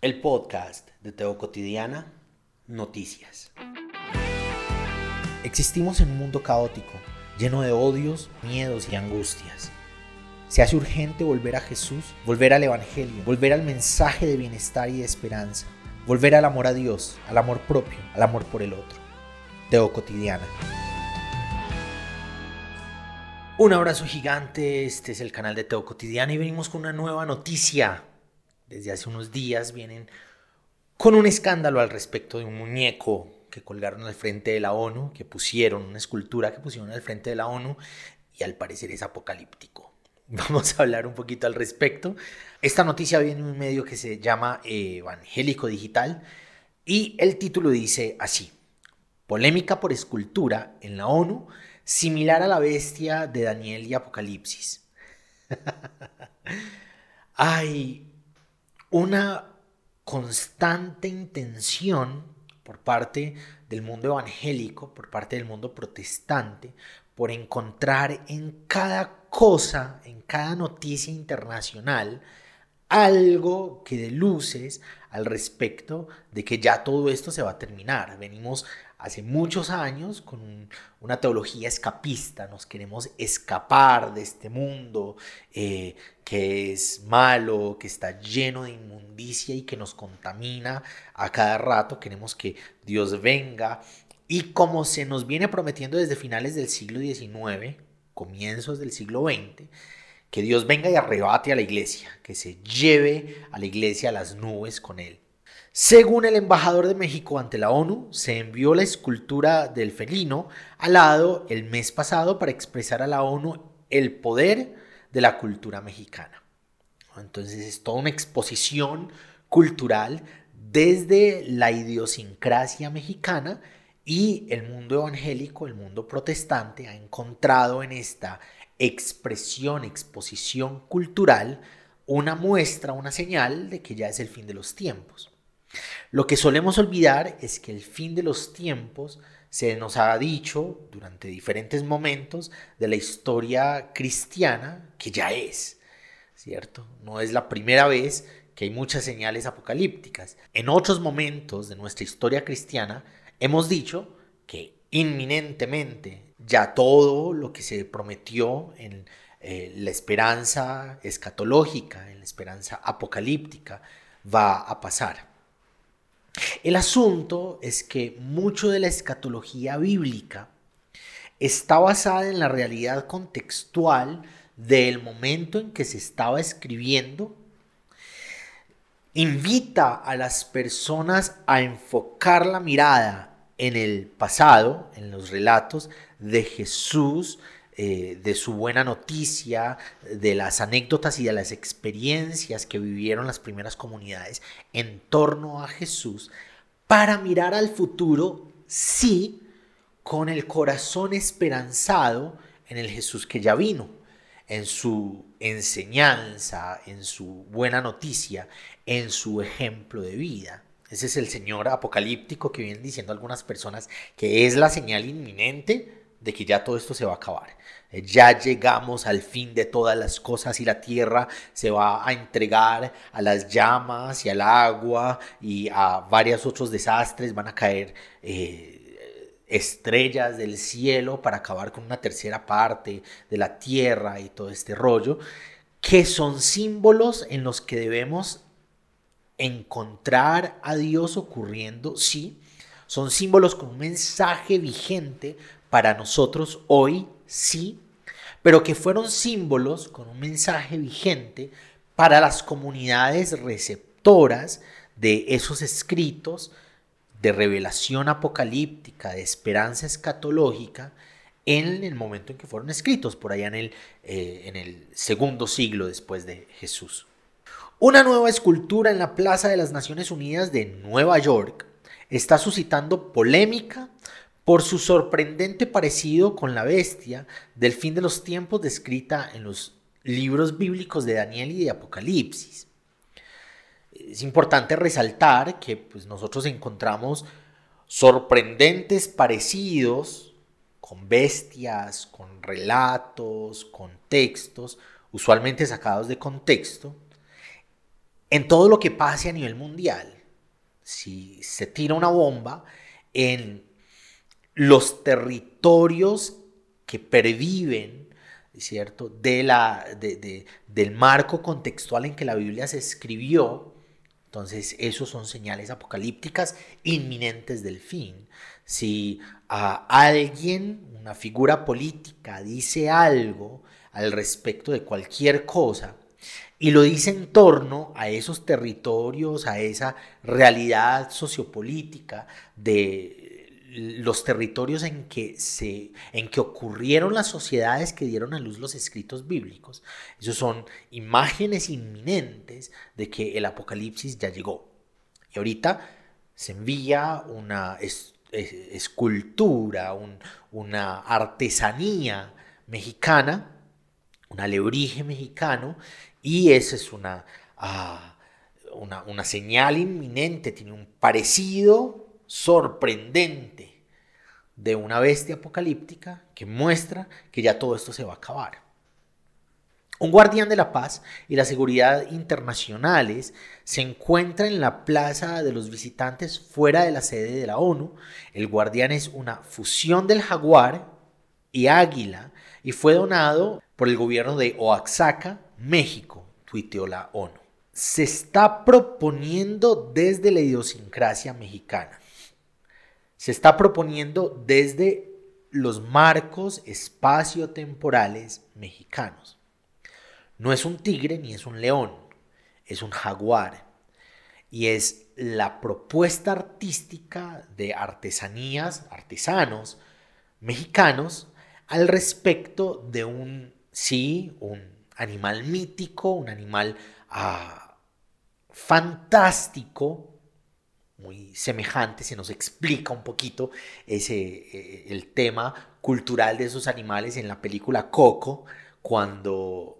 El podcast de Teo Cotidiana, Noticias. Existimos en un mundo caótico, lleno de odios, miedos y angustias. Se hace urgente volver a Jesús, volver al Evangelio, volver al mensaje de bienestar y de esperanza, volver al amor a Dios, al amor propio, al amor por el otro. Teo Cotidiana. Un abrazo gigante, este es el canal de Teo Cotidiana y venimos con una nueva noticia desde hace unos días vienen con un escándalo al respecto de un muñeco que colgaron al frente de la ONU, que pusieron, una escultura que pusieron al frente de la ONU y al parecer es apocalíptico. Vamos a hablar un poquito al respecto. Esta noticia viene en un medio que se llama eh, Evangélico Digital y el título dice así, polémica por escultura en la ONU similar a la bestia de Daniel y Apocalipsis. Ay, una constante intención por parte del mundo evangélico, por parte del mundo protestante, por encontrar en cada cosa, en cada noticia internacional, algo que dé luces al respecto de que ya todo esto se va a terminar. Venimos hace muchos años con una teología escapista, nos queremos escapar de este mundo eh, que es malo, que está lleno de inmundicia y que nos contamina a cada rato, queremos que Dios venga. Y como se nos viene prometiendo desde finales del siglo XIX, comienzos del siglo XX, que Dios venga y arrebate a la iglesia, que se lleve a la iglesia a las nubes con él. Según el embajador de México ante la ONU, se envió la escultura del felino al lado el mes pasado para expresar a la ONU el poder de la cultura mexicana. Entonces es toda una exposición cultural desde la idiosincrasia mexicana y el mundo evangélico, el mundo protestante ha encontrado en esta expresión, exposición cultural, una muestra, una señal de que ya es el fin de los tiempos. Lo que solemos olvidar es que el fin de los tiempos se nos ha dicho durante diferentes momentos de la historia cristiana que ya es, ¿cierto? No es la primera vez que hay muchas señales apocalípticas. En otros momentos de nuestra historia cristiana hemos dicho que inminentemente ya todo lo que se prometió en eh, la esperanza escatológica, en la esperanza apocalíptica, va a pasar. El asunto es que mucho de la escatología bíblica está basada en la realidad contextual del momento en que se estaba escribiendo, invita a las personas a enfocar la mirada en el pasado, en los relatos de Jesús, eh, de su buena noticia, de las anécdotas y de las experiencias que vivieron las primeras comunidades en torno a Jesús, para mirar al futuro, sí, con el corazón esperanzado en el Jesús que ya vino, en su enseñanza, en su buena noticia, en su ejemplo de vida. Ese es el Señor apocalíptico que vienen diciendo algunas personas que es la señal inminente de que ya todo esto se va a acabar. Eh, ya llegamos al fin de todas las cosas y la tierra se va a entregar a las llamas y al agua y a varios otros desastres. Van a caer eh, estrellas del cielo para acabar con una tercera parte de la tierra y todo este rollo, que son símbolos en los que debemos encontrar a Dios ocurriendo, sí, son símbolos con un mensaje vigente para nosotros hoy sí, pero que fueron símbolos con un mensaje vigente para las comunidades receptoras de esos escritos de revelación apocalíptica, de esperanza escatológica, en el momento en que fueron escritos, por allá en el, eh, en el segundo siglo después de Jesús. Una nueva escultura en la Plaza de las Naciones Unidas de Nueva York está suscitando polémica por su sorprendente parecido con la bestia del fin de los tiempos descrita en los libros bíblicos de Daniel y de Apocalipsis. Es importante resaltar que pues, nosotros encontramos sorprendentes parecidos con bestias, con relatos, con textos, usualmente sacados de contexto, en todo lo que pase a nivel mundial. Si se tira una bomba en los territorios que perviven, ¿cierto? De la, del marco contextual en que la Biblia se escribió, entonces, esos son señales apocalípticas inminentes del fin. Si a alguien, una figura política, dice algo al respecto de cualquier cosa y lo dice en torno a esos territorios, a esa realidad sociopolítica de los territorios en que, se, en que ocurrieron las sociedades que dieron a luz los escritos bíblicos. Esos son imágenes inminentes de que el apocalipsis ya llegó. Y ahorita se envía una escultura, una artesanía mexicana, un alebrije mexicano, y esa es una, ah, una, una señal inminente, tiene un parecido sorprendente de una bestia apocalíptica que muestra que ya todo esto se va a acabar. Un guardián de la paz y la seguridad internacionales se encuentra en la plaza de los visitantes fuera de la sede de la ONU. El guardián es una fusión del jaguar y águila y fue donado por el gobierno de Oaxaca, México, tuiteó la ONU. Se está proponiendo desde la idiosincrasia mexicana se está proponiendo desde los marcos espacio-temporales mexicanos. No es un tigre ni es un león, es un jaguar. Y es la propuesta artística de artesanías, artesanos mexicanos al respecto de un, sí, un animal mítico, un animal ah, fantástico, muy semejante, se nos explica un poquito ese, eh, el tema cultural de esos animales en la película Coco, cuando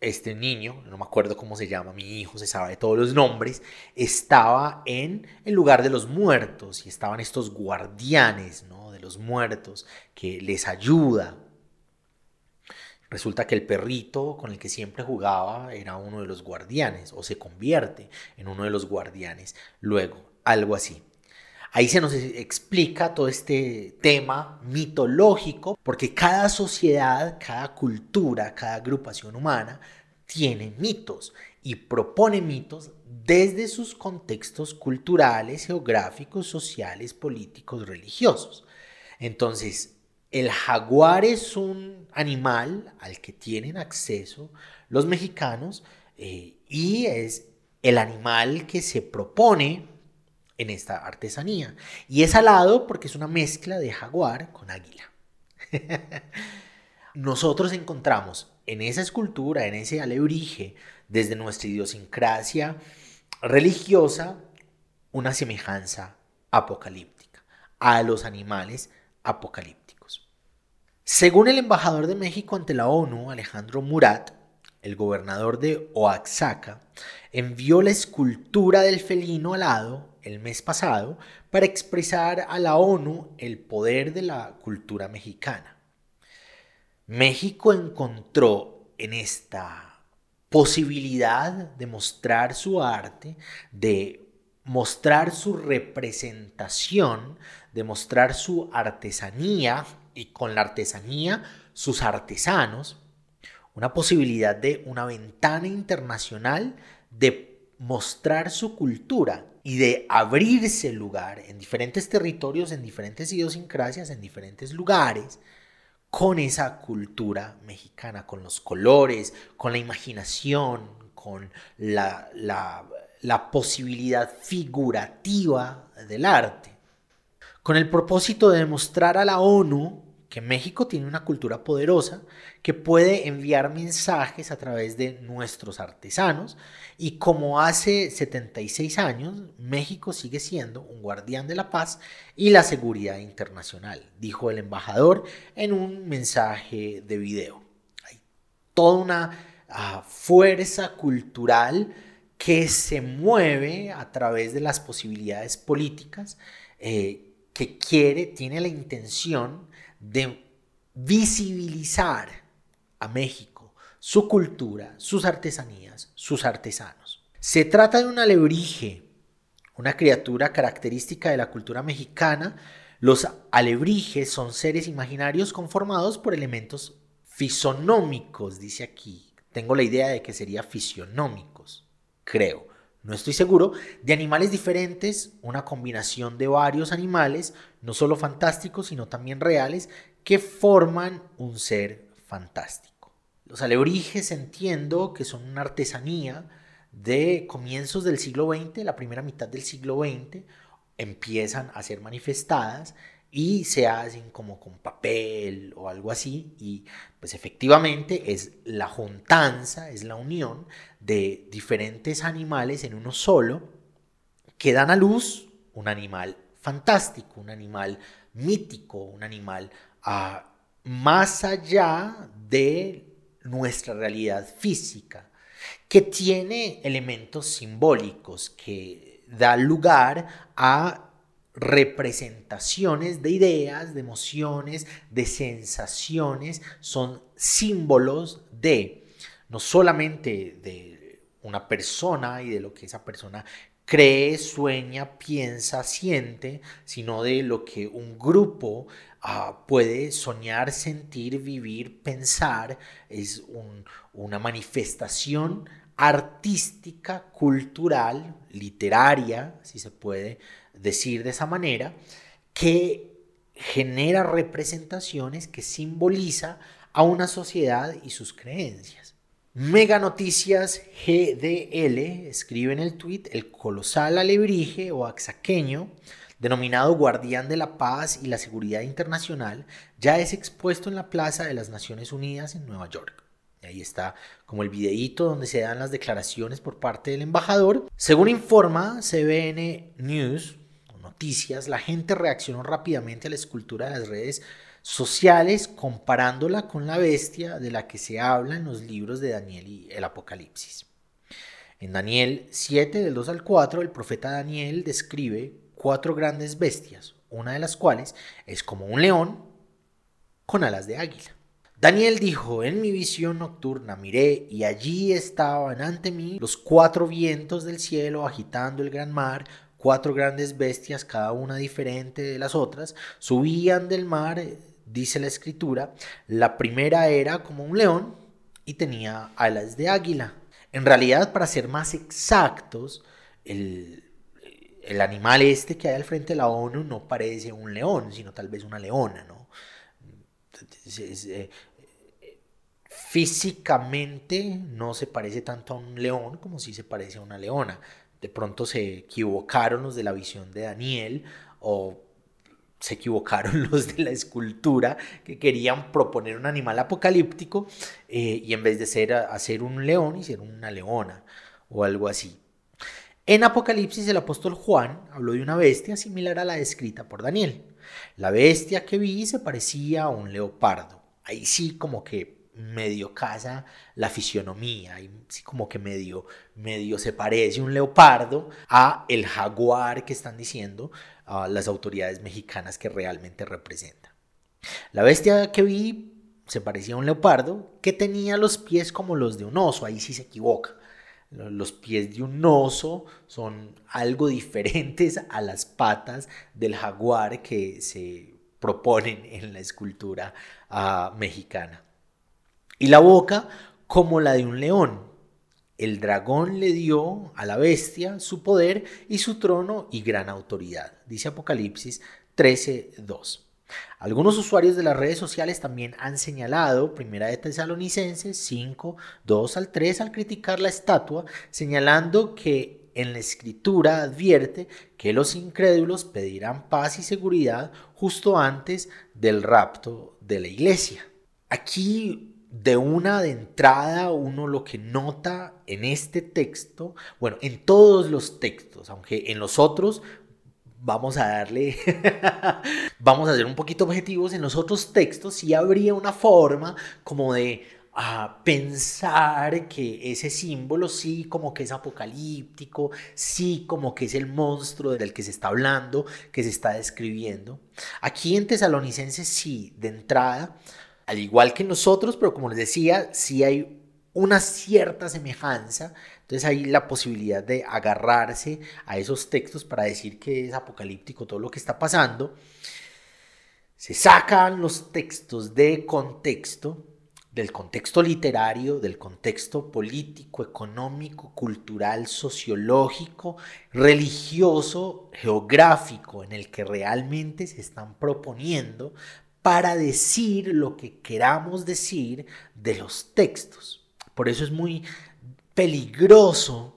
este niño, no me acuerdo cómo se llama, mi hijo se sabe de todos los nombres, estaba en el lugar de los muertos y estaban estos guardianes ¿no? de los muertos que les ayuda. Resulta que el perrito con el que siempre jugaba era uno de los guardianes o se convierte en uno de los guardianes luego algo así. Ahí se nos explica todo este tema mitológico, porque cada sociedad, cada cultura, cada agrupación humana tiene mitos y propone mitos desde sus contextos culturales, geográficos, sociales, políticos, religiosos. Entonces, el jaguar es un animal al que tienen acceso los mexicanos eh, y es el animal que se propone en esta artesanía. Y es alado porque es una mezcla de jaguar con águila. Nosotros encontramos en esa escultura, en ese alebrije, desde nuestra idiosincrasia religiosa, una semejanza apocalíptica a los animales apocalípticos. Según el embajador de México ante la ONU, Alejandro Murat, el gobernador de Oaxaca, envió la escultura del felino alado el mes pasado para expresar a la ONU el poder de la cultura mexicana. México encontró en esta posibilidad de mostrar su arte, de mostrar su representación, de mostrar su artesanía y con la artesanía sus artesanos, una posibilidad de una ventana internacional de mostrar su cultura y de abrirse lugar en diferentes territorios, en diferentes idiosincrasias, en diferentes lugares, con esa cultura mexicana, con los colores, con la imaginación, con la, la posibilidad figurativa del arte, con el propósito de demostrar a la ONU que México tiene una cultura poderosa que puede enviar mensajes a través de nuestros artesanos y como hace 76 años, México sigue siendo un guardián de la paz y la seguridad internacional, dijo el embajador en un mensaje de video. Hay toda una ah, fuerza cultural que se mueve a través de las posibilidades políticas, eh, que quiere, tiene la intención de visibilizar a México, su cultura, sus artesanías, sus artesanos. Se trata de un alebrije, una criatura característica de la cultura mexicana. Los alebrijes son seres imaginarios conformados por elementos fisonómicos, dice aquí. Tengo la idea de que sería fisionómicos, creo. No estoy seguro, de animales diferentes, una combinación de varios animales, no solo fantásticos, sino también reales, que forman un ser fantástico. Los alebrijes entiendo que son una artesanía de comienzos del siglo XX, la primera mitad del siglo XX, empiezan a ser manifestadas y se hacen como con papel o algo así y pues efectivamente es la juntanza, es la unión de diferentes animales en uno solo que dan a luz un animal fantástico, un animal mítico, un animal ah, más allá de nuestra realidad física, que tiene elementos simbólicos, que da lugar a representaciones de ideas, de emociones, de sensaciones, son símbolos de no solamente de una persona y de lo que esa persona cree, sueña, piensa, siente, sino de lo que un grupo ah, puede soñar, sentir, vivir, pensar. Es una manifestación artística, cultural, literaria, si se puede decir de esa manera, que genera representaciones que simboliza a una sociedad y sus creencias. Mega Noticias GDL escribe en el tuit el colosal alebrije o axaqueño, denominado guardián de la paz y la seguridad internacional, ya es expuesto en la Plaza de las Naciones Unidas en Nueva York. ahí está como el videíto donde se dan las declaraciones por parte del embajador. Según informa CBN News, la gente reaccionó rápidamente a la escultura de las redes sociales comparándola con la bestia de la que se habla en los libros de Daniel y el Apocalipsis. En Daniel 7 del 2 al 4 el profeta Daniel describe cuatro grandes bestias, una de las cuales es como un león con alas de águila. Daniel dijo, en mi visión nocturna miré y allí estaban ante mí los cuatro vientos del cielo agitando el gran mar cuatro grandes bestias, cada una diferente de las otras, subían del mar, eh, dice la escritura. La primera era como un león y tenía alas de águila. En realidad, para ser más exactos, el, animal este que hay al frente de la ONU no parece un león, sino tal vez una leona, ¿no? Eh, físicamente no se parece tanto a un león como si se parece a una leona de pronto se equivocaron los de la visión de Daniel o se equivocaron los de la escultura que querían proponer un animal apocalíptico eh, y en vez de ser, hacer un león hicieron una leona o algo así. En Apocalipsis el apóstol Juan habló de una bestia similar a la descrita por Daniel. La bestia que vi se parecía a un leopardo. Ahí sí como que medio casa la fisionomía, y como que medio, medio se parece un leopardo a el jaguar que están diciendo a las autoridades mexicanas que realmente representa. La bestia que vi se parecía a un leopardo que tenía los pies como los de un oso, ahí sí se equivoca. Los pies de un oso son algo diferentes a las patas del jaguar que se proponen en la escultura ah, mexicana y la boca como la de un león. El dragón le dio a la bestia su poder y su trono y gran autoridad, dice Apocalipsis 13:2. Algunos usuarios de las redes sociales también han señalado, primera de Tesalonicenses 5, 2 al 3, al criticar la estatua, señalando que en la escritura advierte que los incrédulos pedirán paz y seguridad justo antes del rapto de la iglesia. Aquí de una de entrada uno lo que nota en este texto, bueno, en todos los textos, aunque en los otros vamos a darle, vamos a ser un poquito objetivos, en los otros textos sí habría una forma como de ah, pensar que ese símbolo sí como que es apocalíptico, sí como que es el monstruo del que se está hablando, que se está describiendo. Aquí en Tesalonicenses sí, de entrada, al igual que nosotros, pero como les decía, sí hay una cierta semejanza Entonces hay la posibilidad de agarrarse a esos textos para decir que es apocalíptico todo lo que está pasando. Se sacan los textos de contexto del contexto literario, del contexto político, económico, cultural, sociológico, religioso, geográfico en el que realmente se están proponiendo para decir lo que queramos decir de los textos. Por eso es muy peligroso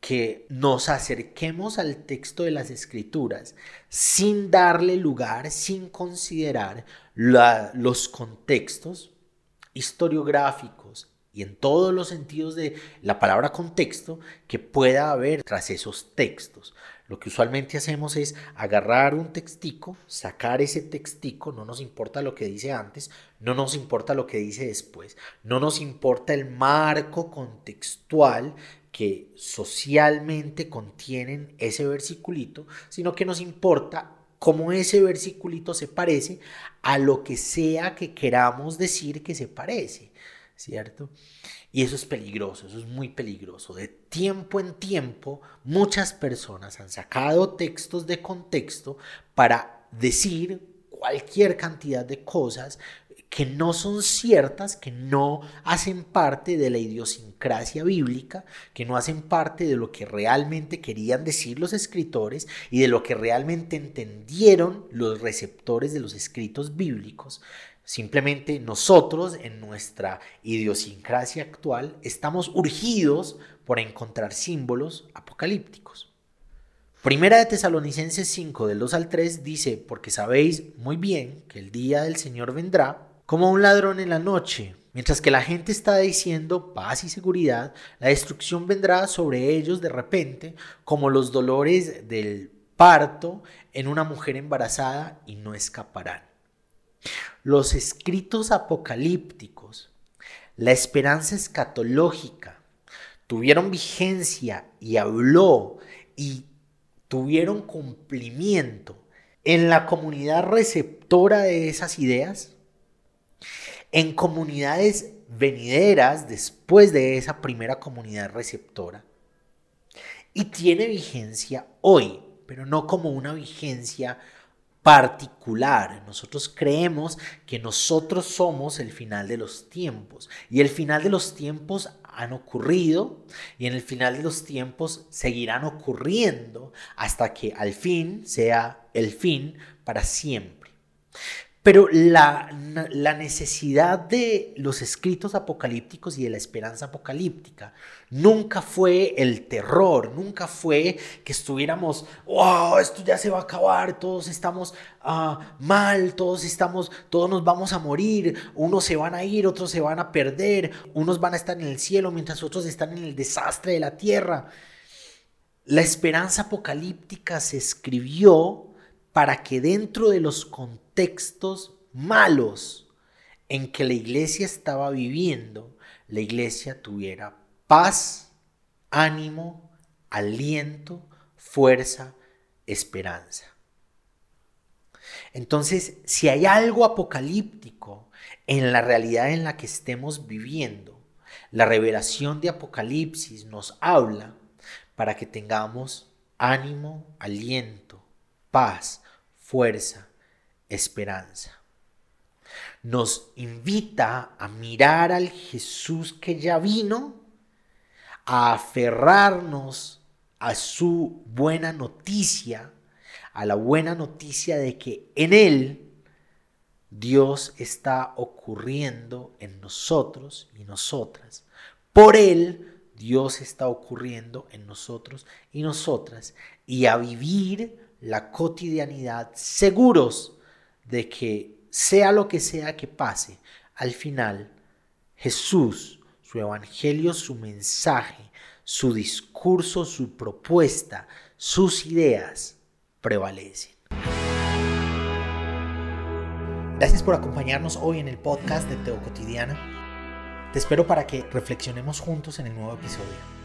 que nos acerquemos al texto de las escrituras sin darle lugar, sin considerar los contextos, historiográficos y en todos los sentidos de la palabra contexto que pueda haber tras esos textos. Lo que usualmente hacemos es agarrar un textico, sacar ese textico, no nos importa lo que dice antes, no nos importa lo que dice después, no nos importa el marco contextual que socialmente contienen ese versiculito, sino que nos importa cómo ese versiculito se parece a lo que sea que queramos decir que se parece, ¿cierto? Y eso es peligroso, eso es muy peligroso. De tiempo en tiempo, muchas personas han sacado textos de contexto para decir cualquier cantidad de cosas que no son ciertas, que no hacen parte de la idiosincrasia bíblica, que no hacen parte de lo que realmente querían decir los escritores y de lo que realmente entendieron los receptores de los escritos bíblicos. Simplemente nosotros, en nuestra idiosincrasia actual, estamos urgidos por encontrar símbolos apocalípticos. Primera de Tesalonicenses 5, del 2 al 3, dice, porque sabéis muy bien que el día del Señor vendrá como un ladrón en la noche. Mientras que la gente está diciendo paz y seguridad, la destrucción vendrá sobre ellos de repente, como los dolores del parto en una mujer embarazada y no escaparán. Los escritos apocalípticos, la esperanza escatológica, tuvieron vigencia y habló y tuvieron cumplimiento en la comunidad receptora de esas ideas en comunidades venideras después de esa primera comunidad receptora. Y tiene vigencia hoy, pero no como una vigencia particular. Nosotros creemos que nosotros somos el final de los tiempos y el final de los tiempos han ocurrido y en el final de los tiempos seguirán ocurriendo hasta que al fin sea el fin para siempre. Pero la, necesidad de los escritos apocalípticos y de la esperanza apocalíptica nunca fue el terror, nunca fue que estuviéramos, wow, esto ya se va a acabar, todos estamos ah, mal, todos estamos, todos nos vamos a morir, unos se van a ir, otros se van a perder, unos van a estar en el cielo mientras otros están en el desastre de la tierra. La esperanza apocalíptica se escribió para que dentro de los contextos malos en que la iglesia estaba viviendo, la iglesia tuviera paz, ánimo, aliento, fuerza, esperanza. Entonces, si hay algo apocalíptico en la realidad en la que estemos viviendo, la revelación de Apocalipsis nos habla para que tengamos ánimo, aliento, paz, fuerza, esperanza. Nos invita a mirar al Jesús que ya vino, a aferrarnos a su buena noticia, a la buena noticia de que en Él Dios está ocurriendo en nosotros y nosotras. Por Él Dios está ocurriendo en nosotros y nosotras. Y a vivir la cotidianidad, seguros de que sea lo que sea que pase, al final Jesús, su evangelio, su mensaje, su discurso, su propuesta, sus ideas prevalecen. Gracias por acompañarnos hoy en el podcast de Teo Cotidiana. Te espero para que reflexionemos juntos en el nuevo episodio.